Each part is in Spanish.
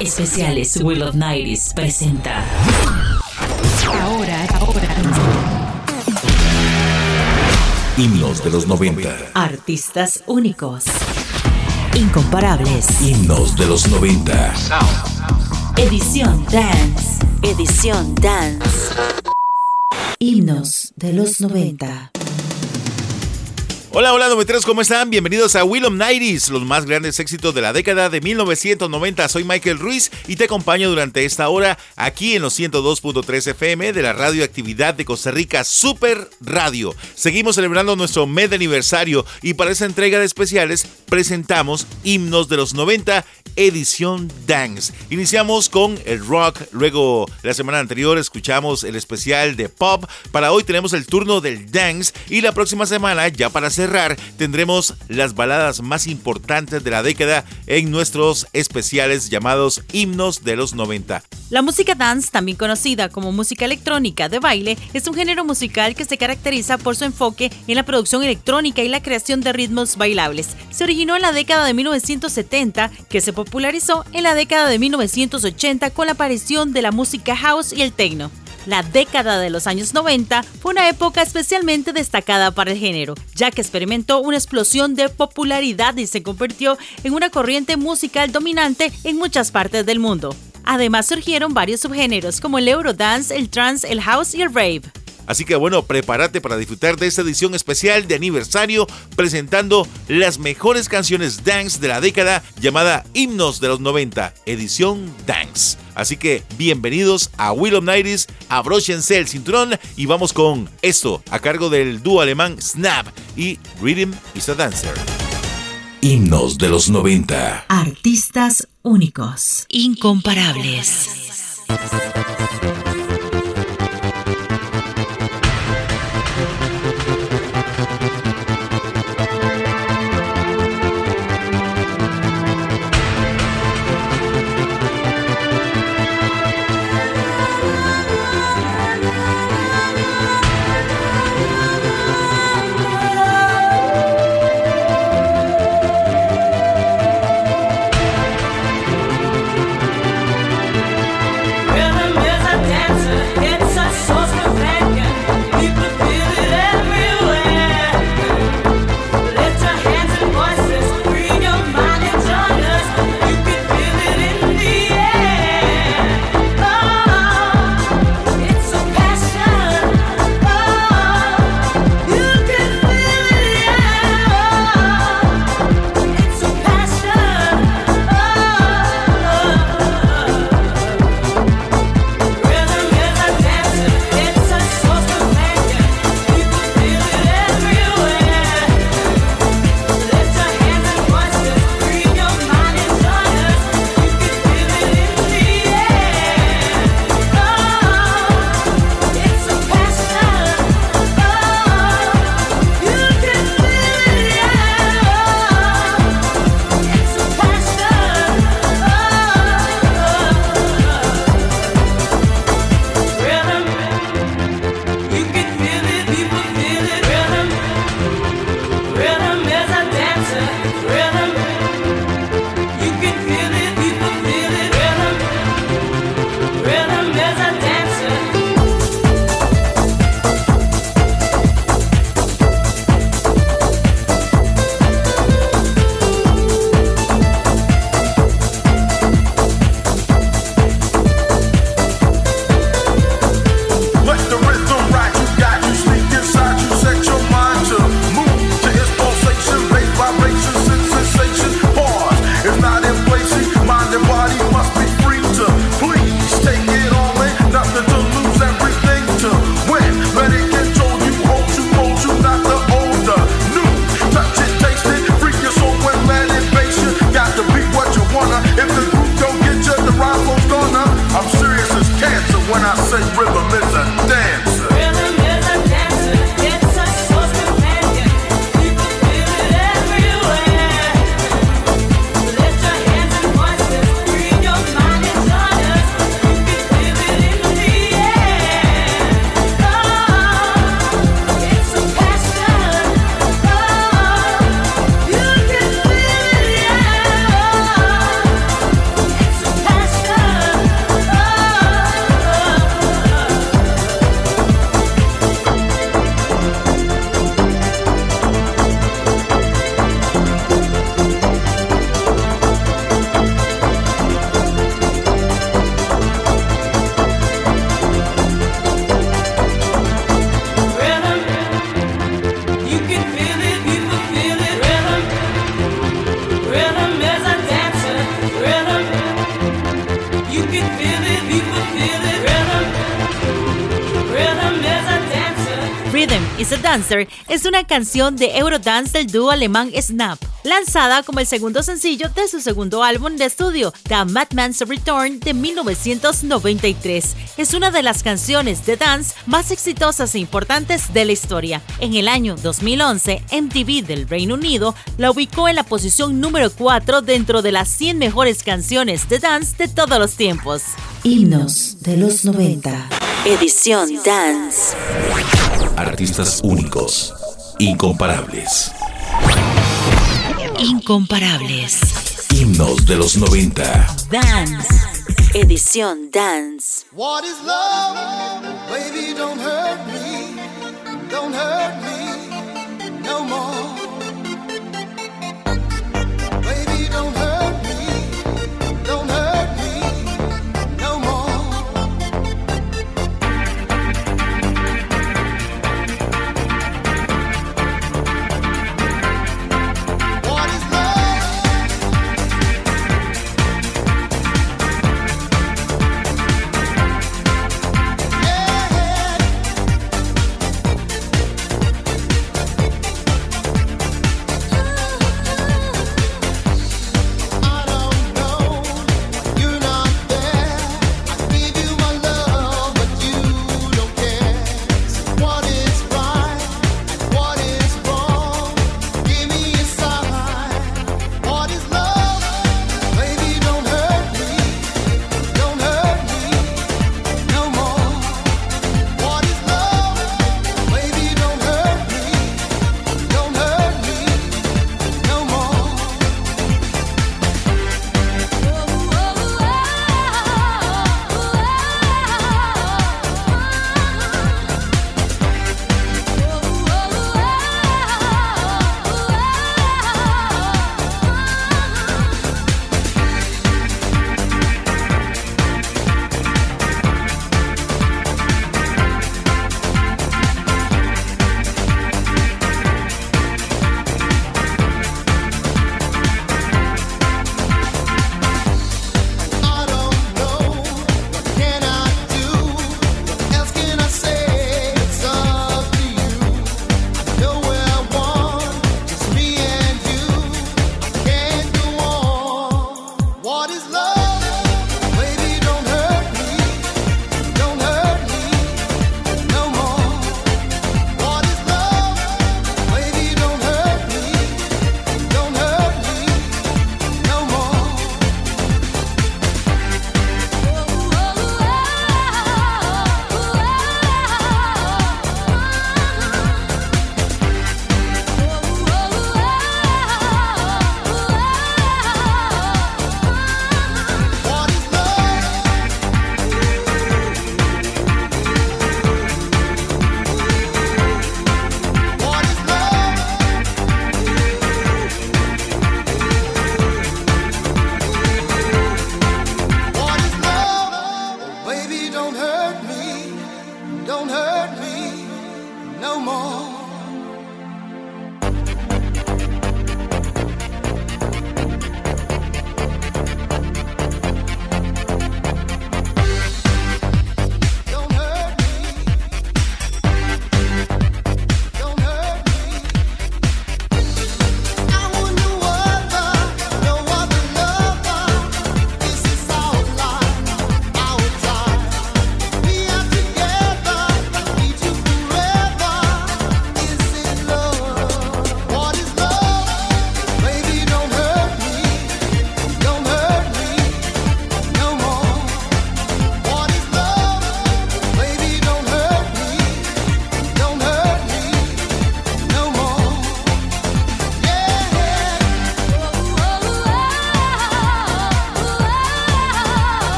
Especiales Will of Nights presenta. Ahora, ahora. Himnos de los 90. Artistas únicos. Incomparables. Himnos de los 90. Edición Dance. Edición Dance. Himnos de los 90. Hola, hola, noventeros, ¿cómo están? Bienvenidos a Will of Nighties, los más grandes éxitos de la década de 1990. Soy Michael Ruiz y te acompaño durante esta hora aquí en los 102.3 FM de la radioactividad de Costa Rica Super Radio. Seguimos celebrando nuestro mes de aniversario y para esa entrega de especiales presentamos Himnos de los 90 edición Dance. Iniciamos con el rock, luego la semana anterior escuchamos el especial de pop, para hoy tenemos el turno del dance y la próxima semana ya para tendremos las baladas más importantes de la década en nuestros especiales llamados himnos de los 90. La música dance, también conocida como música electrónica de baile, es un género musical que se caracteriza por su enfoque en la producción electrónica y la creación de ritmos bailables. Se originó en la década de 1970, que se popularizó en la década de 1980 con la aparición de la música house y el techno. La década de los años 90 fue una época especialmente destacada para el género, ya que experimentó una explosión de popularidad y se convirtió en una corriente musical dominante en muchas partes del mundo. Además surgieron varios subgéneros como el Eurodance, el trance, el house y el rave. Así que bueno, prepárate para disfrutar de esta edición especial de aniversario presentando las mejores canciones dance de la década llamada Himnos de los 90, edición dance. Así que bienvenidos a Will of Nighties, abróchense el cinturón y vamos con esto a cargo del dúo alemán Snap y Rhythm is a Dancer. Himnos de los 90. Artistas únicos. Incomparables. Dancer es una canción de Eurodance del dúo alemán Snap, lanzada como el segundo sencillo de su segundo álbum de estudio, The Madman's Return de 1993. Es una de las canciones de dance más exitosas e importantes de la historia. En el año 2011, MTV del Reino Unido la ubicó en la posición número 4 dentro de las 100 mejores canciones de dance de todos los tiempos. Himnos de los 90. Edición Dance. Artistas únicos, incomparables. Incomparables. Himnos de los 90. Dance. Edición Dance. What is love? Baby, don't hurt me. Don't hurt me no more.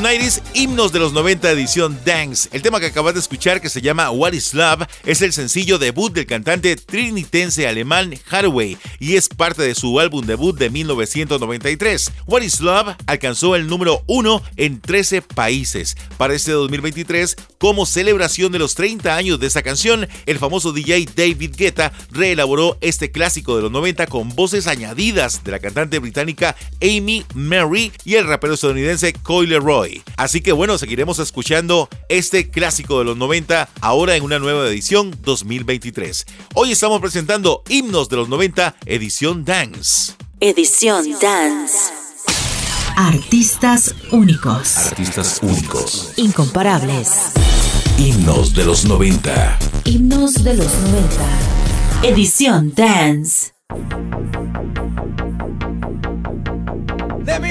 1990s himnos de los 90 edición Dance. El tema que acabas de escuchar, que se llama What is Love, es el sencillo debut del cantante trinitense alemán Hathaway y es parte de su álbum debut de 1993. What is Love alcanzó el número 1 en 13 países. Para este 2023 Como celebración de los 30 años de esta canción, el famoso DJ David Guetta reelaboró este clásico de los 90 con voces añadidas de la cantante británica Amy Mary y el rapero estadounidense Coyle Roy. Así que bueno, seguiremos escuchando este clásico de los 90 ahora en una nueva edición 2023. Hoy estamos presentando himnos de los 90, edición Dance. Edición Dance. Artistas únicos. Artistas únicos. Incomparables. Himnos de los 90. Himnos de los 90. Edición Dance. Let me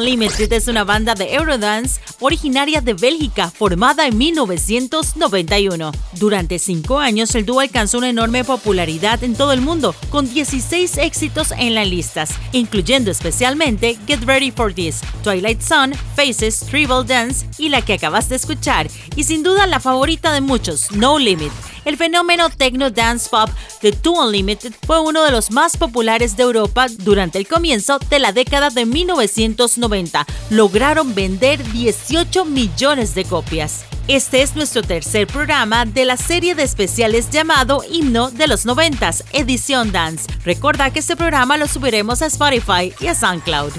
Unlimited es una banda de Eurodance originaria de Bélgica, formada en 1991. Durante cinco años, el dúo alcanzó una enorme popularidad en todo el mundo, con 16 éxitos en las listas, incluyendo especialmente Get Ready for This, Twilight Sun, Faces, Tribal Dance y la que acabas de escuchar, y sin duda la favorita de muchos, No Limit. El fenómeno techno dance pop de Two Unlimited fue uno de los más populares de Europa durante el comienzo de la década de 1990. Lograron vender 18 millones de copias. Este es nuestro tercer programa de la serie de especiales llamado Himno de los Noventas, edición Dance. Recuerda que este programa lo subiremos a Spotify y a SoundCloud.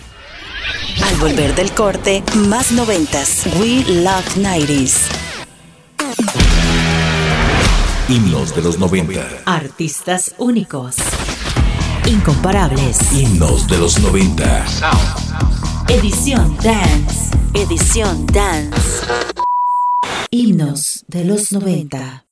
Al volver del corte, más noventas. We Love 90s. Himnos de los 90. Artistas únicos. Incomparables. Himnos de los 90. Edición Dance. Edición Dance. Himnos de los 90.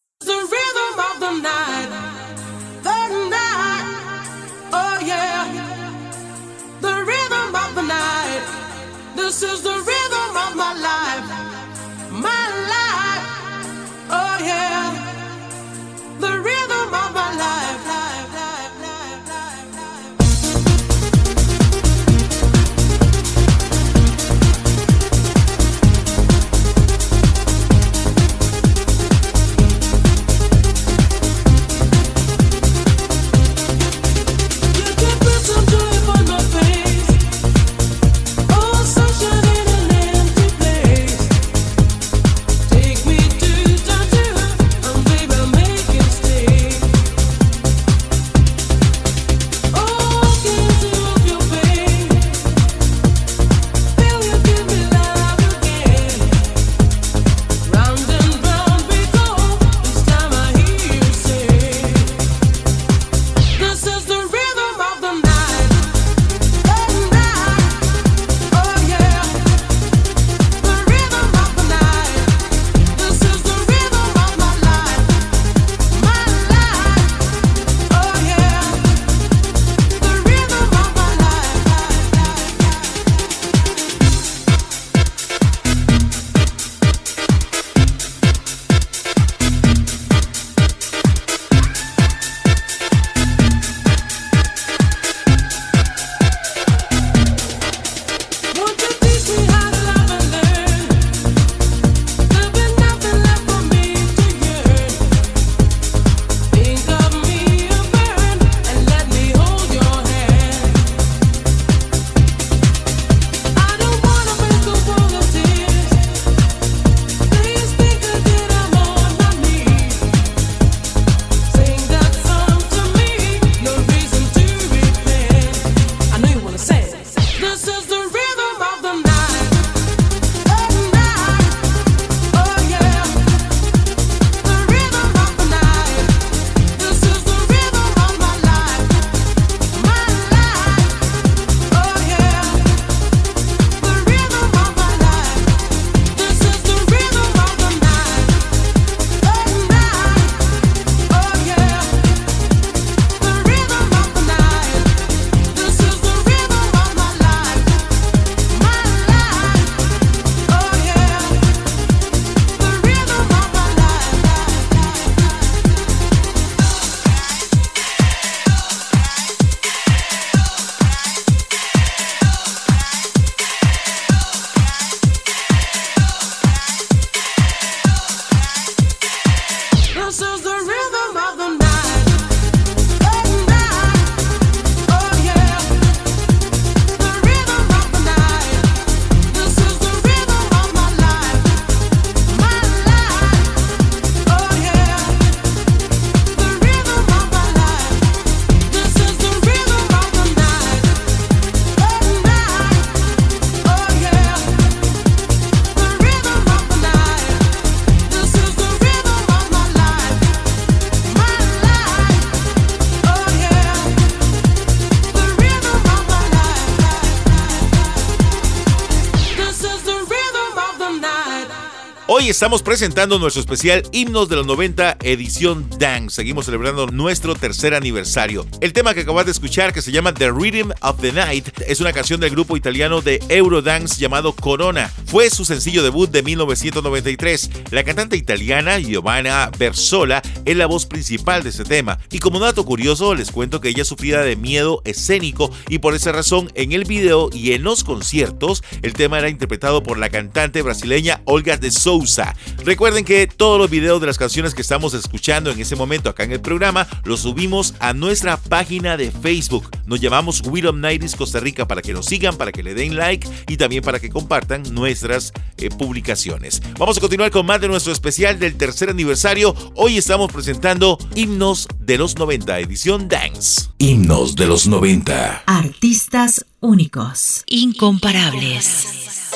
Estamos presentando nuestro especial Himnos de los 90 edición Dance. Seguimos celebrando nuestro tercer aniversario. El tema que acabas de escuchar, que se llama The Rhythm of the Night, es una canción del grupo italiano de Eurodance llamado Corona. Fue su sencillo debut de 1993. La cantante italiana Giovanna Versola es la voz principal de este tema. Y como dato curioso, les cuento que ella sufría de miedo escénico y por esa razón en el video y en los conciertos el tema era interpretado por la cantante brasileña Olga de Souza Recuerden que todos los videos de las canciones que estamos escuchando en ese momento acá en el programa los subimos a nuestra página de Facebook. Nos llamamos Will of Nighties Costa Rica para que nos sigan, para que le den like y también para que compartan nuestras eh, publicaciones. Vamos a continuar con más de nuestro especial del tercer aniversario. Hoy estamos presentando Himnos de los 90, edición Dance. Himnos de los 90. Artistas únicos, incomparables.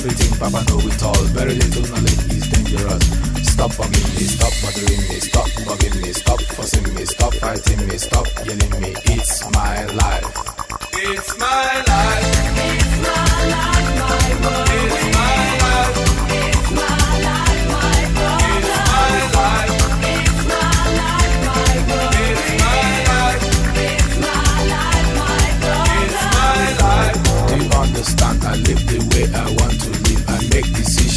Everything, Papa know it all. Very little knowledge is dangerous. Stop bugging me, stop bothering me, stop bugging me, stop fussing me, stop fighting me, stop yelling me. It's my life. It's my life. It's my life, my world. It's my life. It's my life, my world. It's my life. It's my life, my world. It's my life. It's my life, my world. It's my life. Do you understand? I live the way I want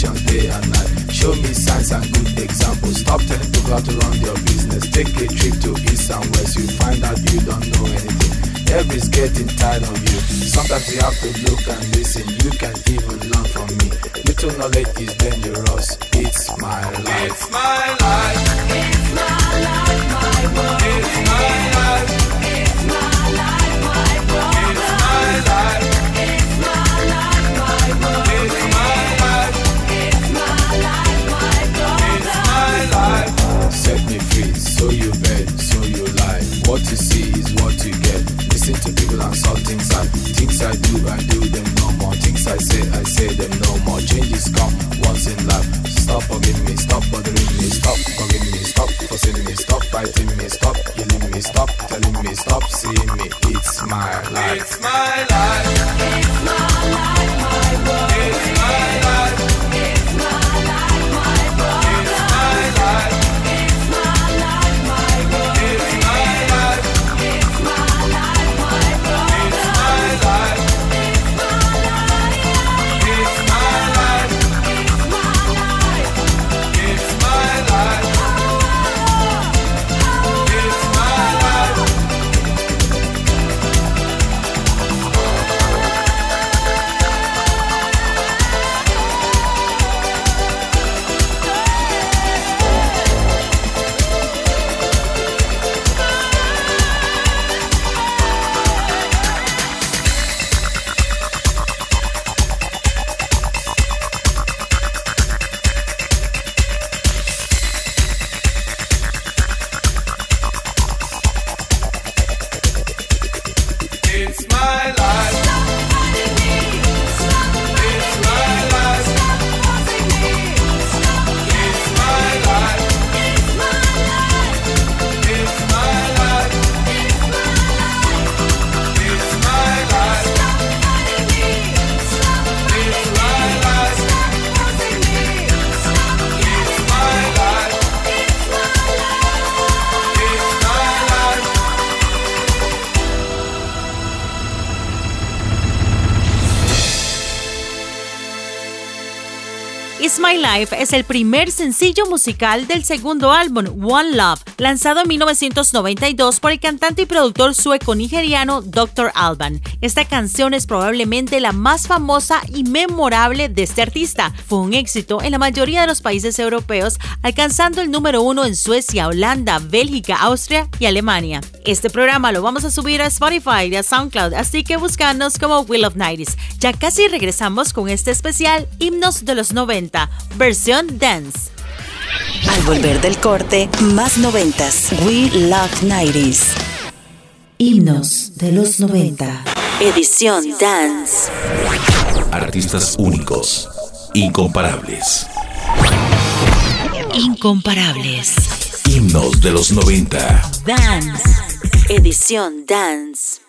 decisions day and night. Show me signs and good examples. Stop telling people how to run your business. Take a trip to east and west. You find out you don't know anything. Everybody's getting tired of you. Sometimes you have to look and listen. You can even learn from me. Little knowledge is dangerous. It's my life. It's my life. It's my life, my world. It's my life. It's my life, Listen to people and saw things I things I do, I do them no more. Things I say, I say them no more. Changes come once in life. Stop bugging me, stop bothering me, stop bugging me, stop fussing me, stop fighting me, stop yelling me, stop telling me, stop seeing me. It's my life. It's my life. It's my life, My Es el primer sencillo musical del segundo álbum, One Love, lanzado en 1992 por el cantante y productor sueco-nigeriano Dr. Alban. Esta canción es probablemente la más famosa y memorable de este artista. Fue un éxito en la mayoría de los países europeos, alcanzando el número uno en Suecia, Holanda, Bélgica, Austria y Alemania. Este programa lo vamos a subir a Spotify y a SoundCloud, así que búscanos como Will of Nighties. Ya casi regresamos con este especial Himnos de los 90, versión Dance. Al volver del corte, más noventas. We Love 90s. Himnos de los 90. Edición Dance. Artistas únicos, incomparables. Incomparables. Himnos de los 90. Dance. Edición Dance.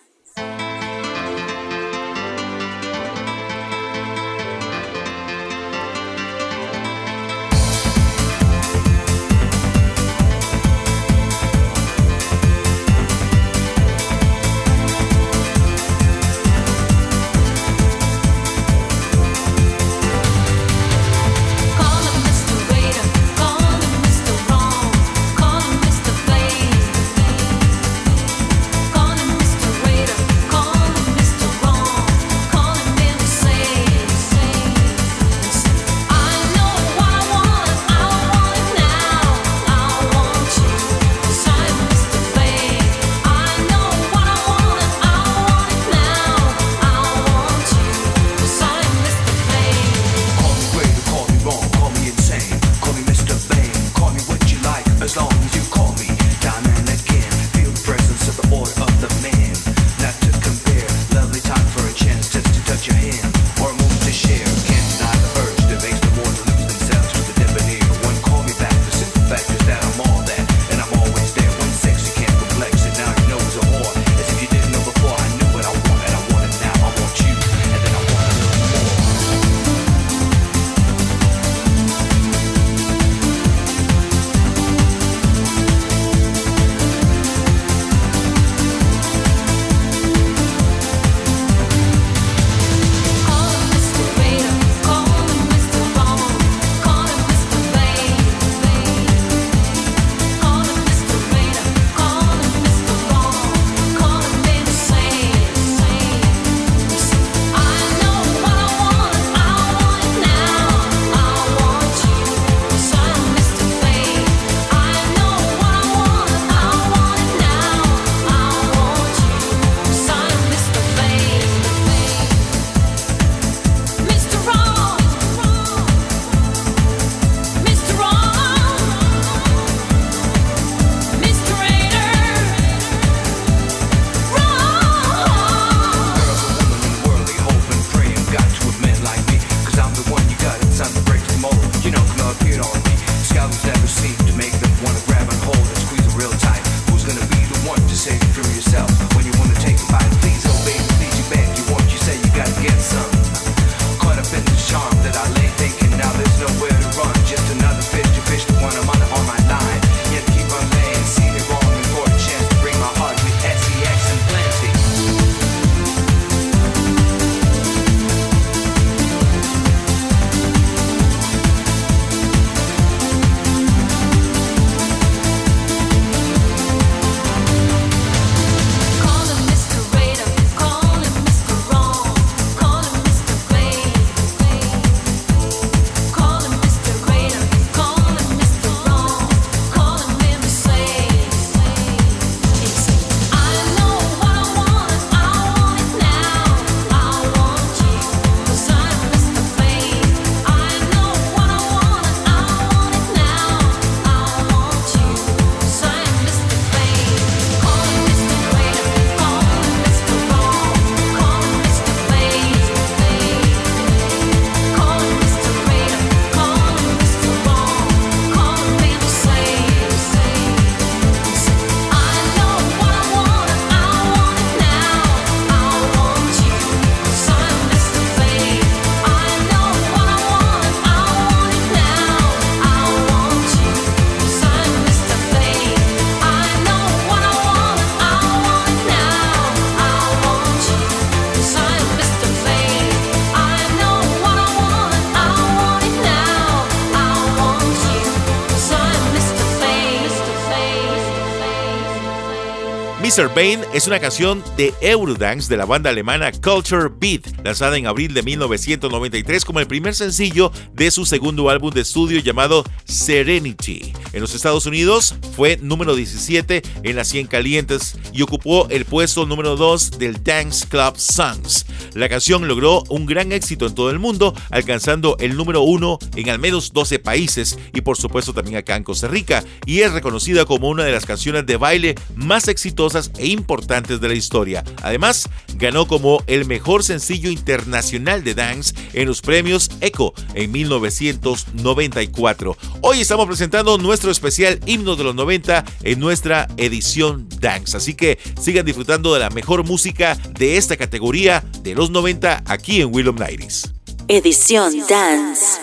Mr. Bane es una canción de Eurodance de la banda alemana Culture Beat, lanzada en abril de 1993 como el primer sencillo de su segundo álbum de estudio llamado Serenity. En los Estados Unidos fue número 17 en las 100 calientes y ocupó el puesto número 2 del Dance Club Songs. La canción logró un gran éxito en todo el mundo, alcanzando el número 1 en al menos 12 países y por supuesto también acá en Costa Rica, y es reconocida como una de las canciones de baile más exitosas e importantes de la historia. Además, ganó como el mejor sencillo internacional de dance en los premios ECHO en 1994. Hoy estamos presentando nuestro especial Himno de los 90 en nuestra edición Dance, así que sigan disfrutando de la mejor música de esta categoría de los 90 aquí en Willow Nighties. Edición Dance.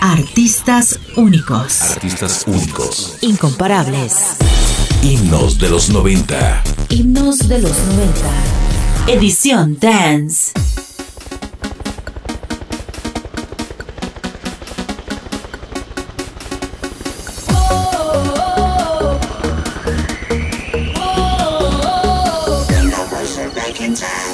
Artistas únicos. Artistas únicos. Incomparables. Himnos de los 90. Himnos de los 90. Edición Dance. If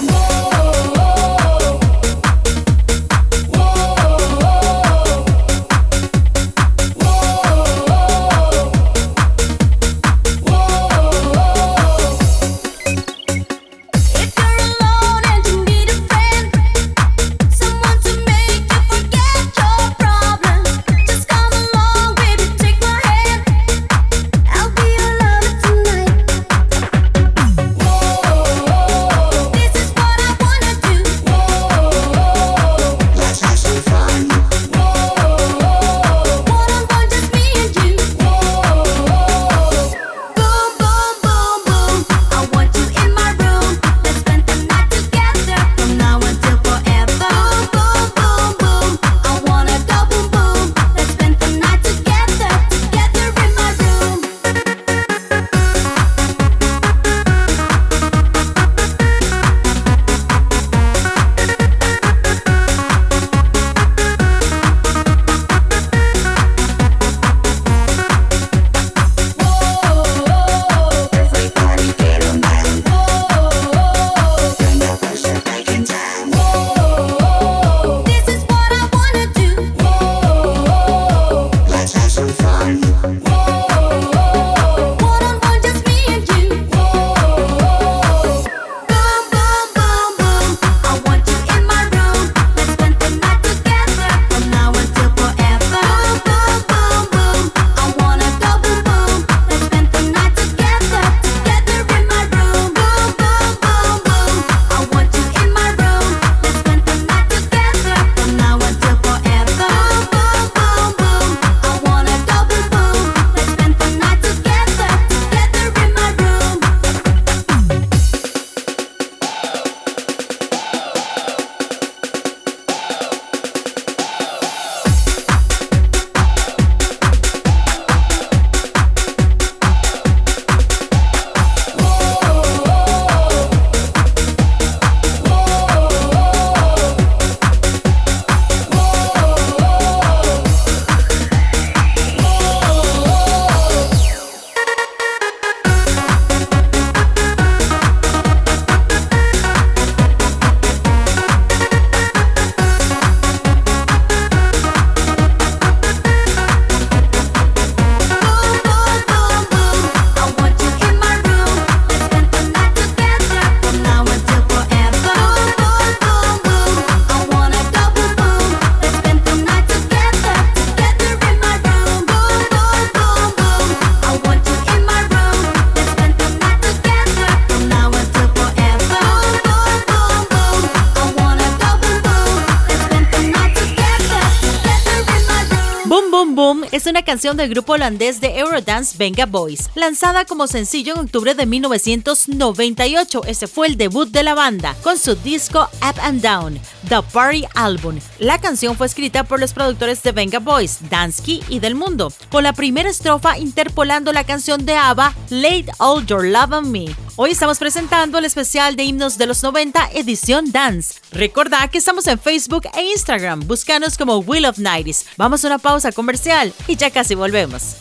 es una canción del grupo holandés de Eurodance Venga Boys, lanzada como sencillo en octubre de 1998. Ese fue el debut de la banda con su disco Up and Down, The Party Album. La canción fue escrita por los productores de Venga Boys, Dansky y Del Mundo, con la primera estrofa interpolando la canción de ABBA, Late All Your Love on Me. Hoy estamos presentando el especial de himnos de los 90 edición Dance. Recordá que estamos en Facebook e Instagram. Búscanos como Will of Nighties. Vamos a una pausa comercial y ya casi volvemos.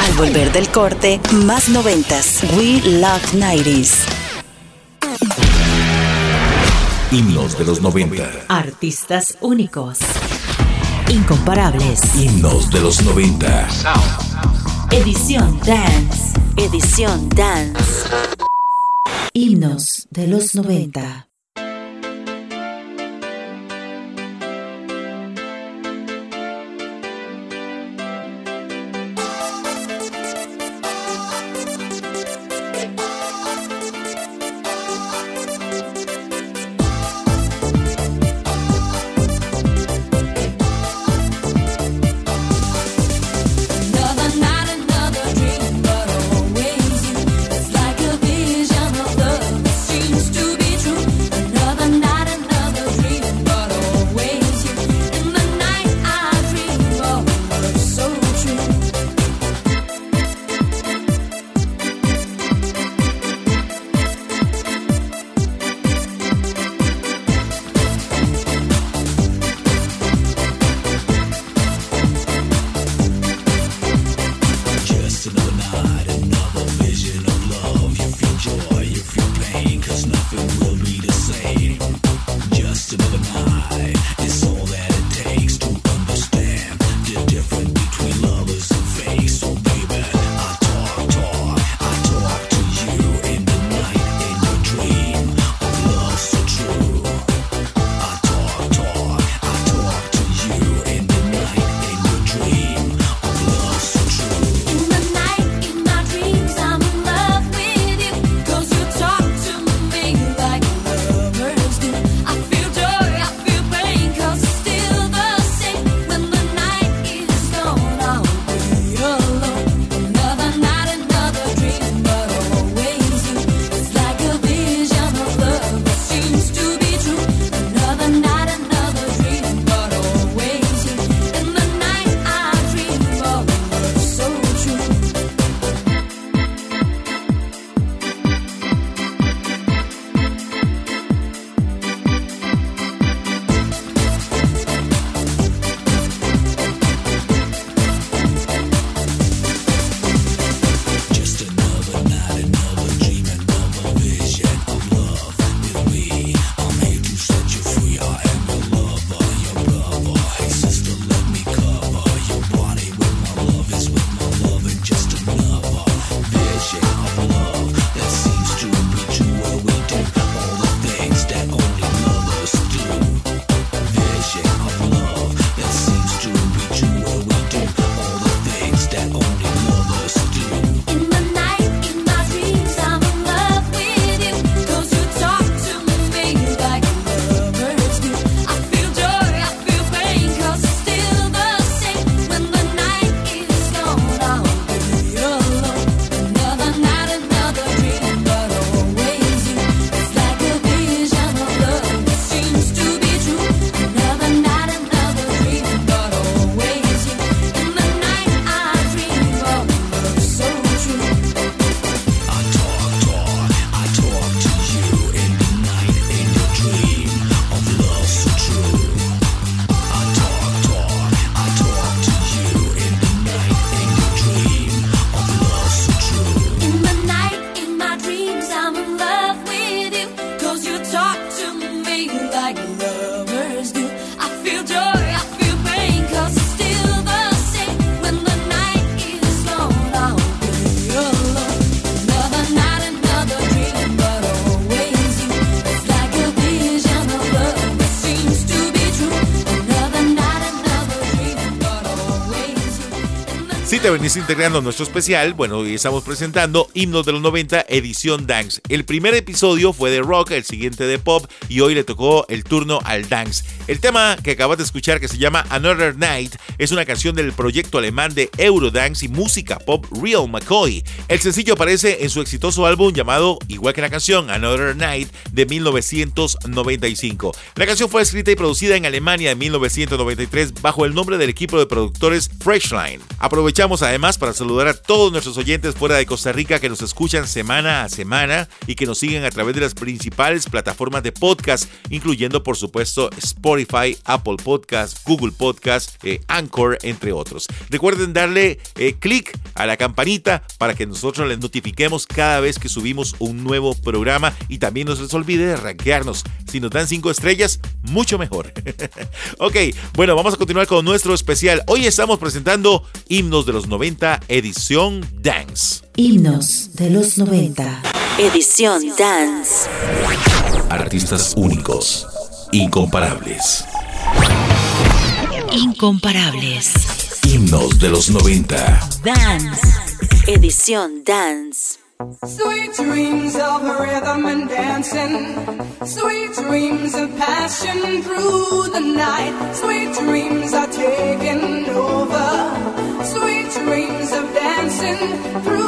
Al volver del corte, más noventas. We love 90s. Himnos de los 90. Artistas únicos. Incomparables. Himnos de los 90. Edición Dance. Edición Dance. Himnos de los 90. te venís integrando nuestro especial, bueno, hoy estamos presentando Himnos de los 90, edición Dance. El primer episodio fue de rock, el siguiente de pop, y hoy le tocó el turno al dance. El tema que acabas de escuchar, que se llama Another Night, es una canción del proyecto alemán de Eurodance y música pop Real McCoy. El sencillo aparece en su exitoso álbum llamado, igual que la canción, Another Night de 1995. La canción fue escrita y producida en Alemania en 1993 bajo el nombre del equipo de productores Freshline. Aprovechamos Además para saludar a todos nuestros oyentes fuera de Costa Rica que nos escuchan semana a semana y que nos siguen a través de las principales plataformas de podcast, incluyendo por supuesto Spotify, Apple Podcast, Google Podcast, eh, Anchor, entre otros. Recuerden darle eh, clic a la campanita para que nosotros les notifiquemos cada vez que subimos un nuevo programa y también no se les olvide de rankearnos. Si nos dan cinco estrellas, mucho mejor. ok, bueno, vamos a continuar con nuestro especial. Hoy estamos presentando Himnos de los 90, edición Dance. Himnos de los 90. Edición Dance. Artistas únicos, incomparables. Incomparables. Himnos de los 90. Dance. Edición Dance. Sweet dreams of rhythm and dancing. Sweet dreams of passion through the night. Sweet dreams are taking over. Sweet dreams of dancing through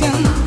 attention.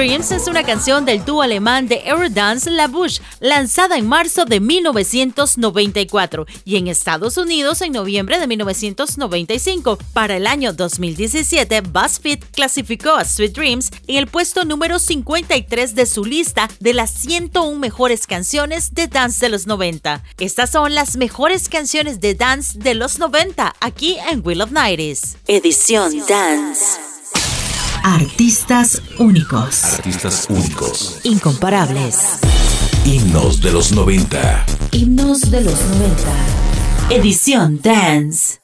Dreams es una canción del dúo alemán de Eurodance La Bouche, lanzada en marzo de 1994 y en Estados Unidos en noviembre de 1995. Para el año 2017, BuzzFeed clasificó a Sweet Dreams en el puesto número 53 de su lista de las 101 mejores canciones de dance de los 90. Estas son las mejores canciones de dance de los 90 aquí en Will of Nighties. Edición Dance. Artistas únicos. Artistas únicos, Incomparables. himnos de los 90. Himnos de los 90. Edición Dance.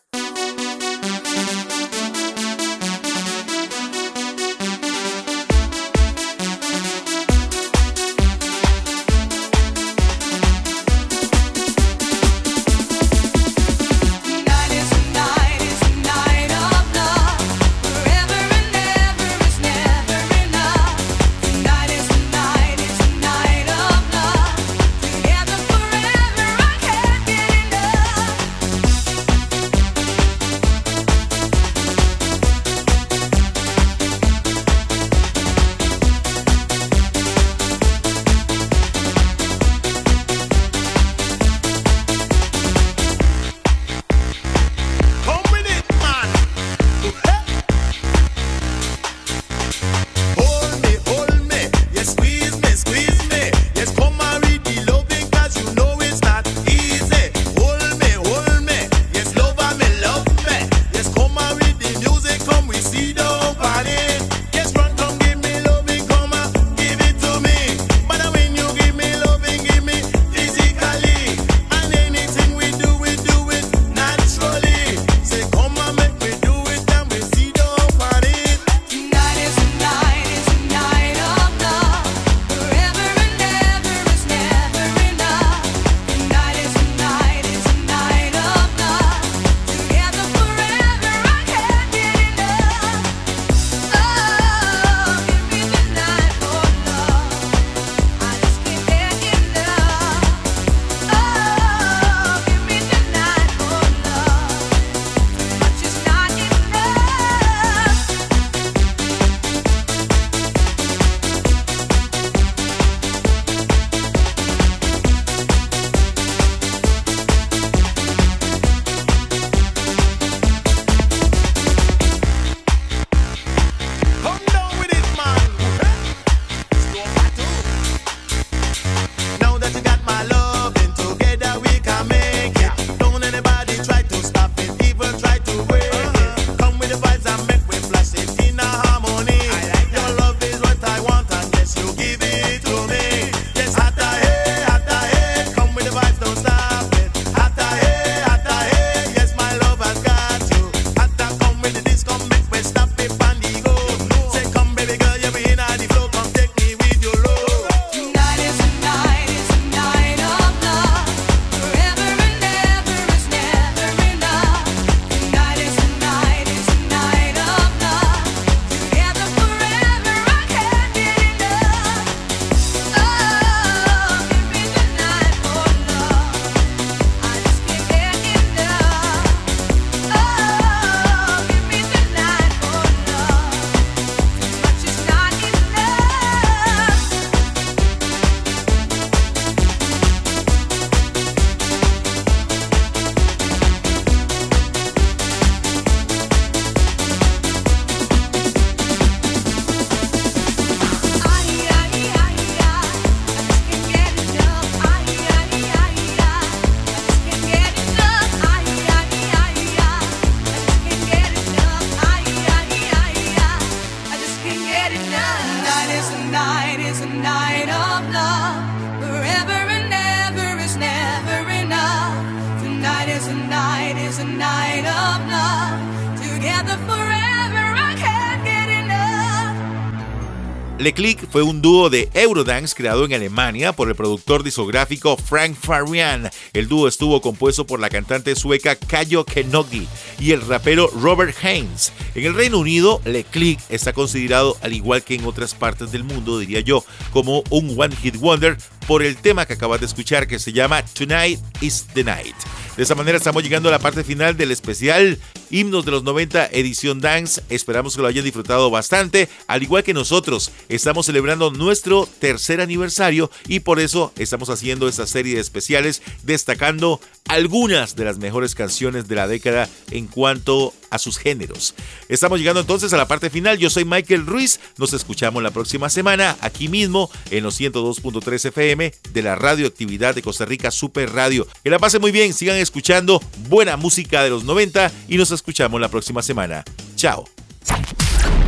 Le Click fue un dúo de Eurodance creado en Alemania por el productor discográfico Frank Farian. El dúo estuvo compuesto por la cantante sueca Kayo Kenogi y el rapero Robert Haynes. En el Reino Unido, Le Click está considerado, al igual que en otras partes del mundo, diría yo, como un One Hit Wonder por el tema que acabas de escuchar que se llama Tonight is the Night. De esa manera estamos llegando a la parte final del especial Himnos de los 90 edición Dance. Esperamos que lo hayan disfrutado bastante, al igual que nosotros. Estamos celebrando nuestro tercer aniversario y por eso estamos haciendo esta serie de especiales destacando algunas de las mejores canciones de la década en cuanto a sus géneros. Estamos llegando entonces a la parte final. Yo soy Michael Ruiz. Nos escuchamos la próxima semana aquí mismo en los 102.3 FM de la radioactividad de Costa Rica Super Radio. Que la pasen muy bien, sigan escuchando buena música de los 90 y nos escuchamos la próxima semana. Chao.